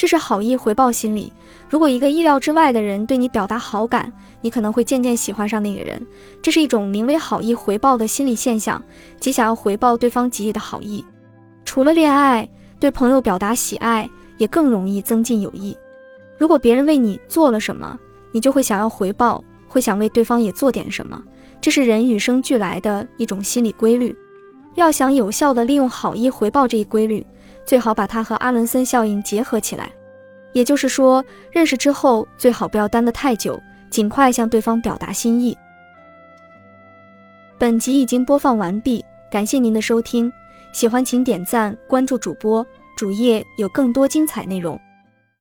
这是好意回报心理。如果一个意料之外的人对你表达好感，你可能会渐渐喜欢上那个人。这是一种名为好意回报的心理现象，即想要回报对方给予的好意。除了恋爱，对朋友表达喜爱也更容易增进友谊。如果别人为你做了什么，你就会想要回报，会想为对方也做点什么。这是人与生俱来的一种心理规律。要想有效地利用好意回报这一规律，最好把它和阿伦森效应结合起来。也就是说，认识之后最好不要耽得太久，尽快向对方表达心意。本集已经播放完毕，感谢您的收听，喜欢请点赞关注主播，主页有更多精彩内容。